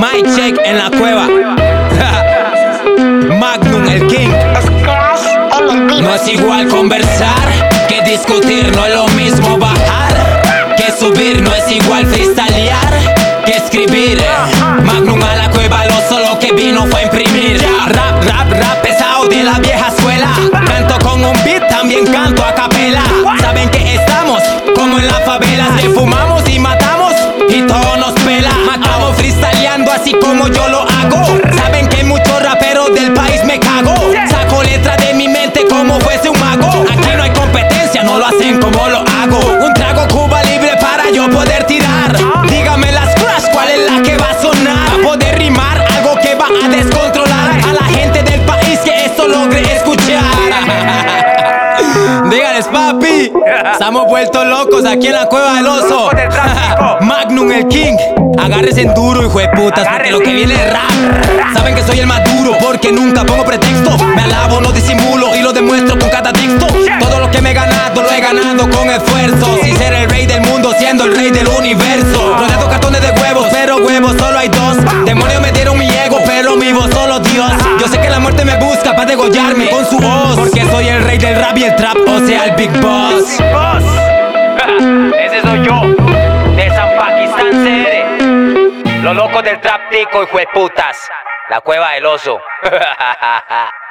Mike check en la cueva. Magnum el King. No es igual conversar que discutir, no es lo mismo bajar que subir, no es igual freestylear que escribir. Magnum a la cueva, lo solo que vino fue imprimir. Rap, rap, rap pesado de la vieja escuela. Canto con un beat, también canto a capela. Saben que estamos como en la favela, que fumamos así como yo lo Dígales, papi. Estamos vueltos locos aquí en la cueva del oso. Magnum el King. Agárrense en duro, hijo de putas, porque lo que viene es rap. Saben que soy el más duro, porque nunca pongo pretexto. Me alabo, no disimulo y lo demuestro con cada texto. Todo lo que me he ganado, lo he ganado con esfuerzo. Sin ser el rey del mundo, siendo el rey del universo. Rodeado cartones de huevos, pero huevos solo hay dos. Demonios me dieron mi ego, pero mi voz solo Dios. Yo sé que la muerte me busca para degollarme con su voz. Porque rap y el trap, o sea, el Big Boss. Ese soy yo, de San Pakistán sede. Los locos del trap tico, de putas. La cueva del oso.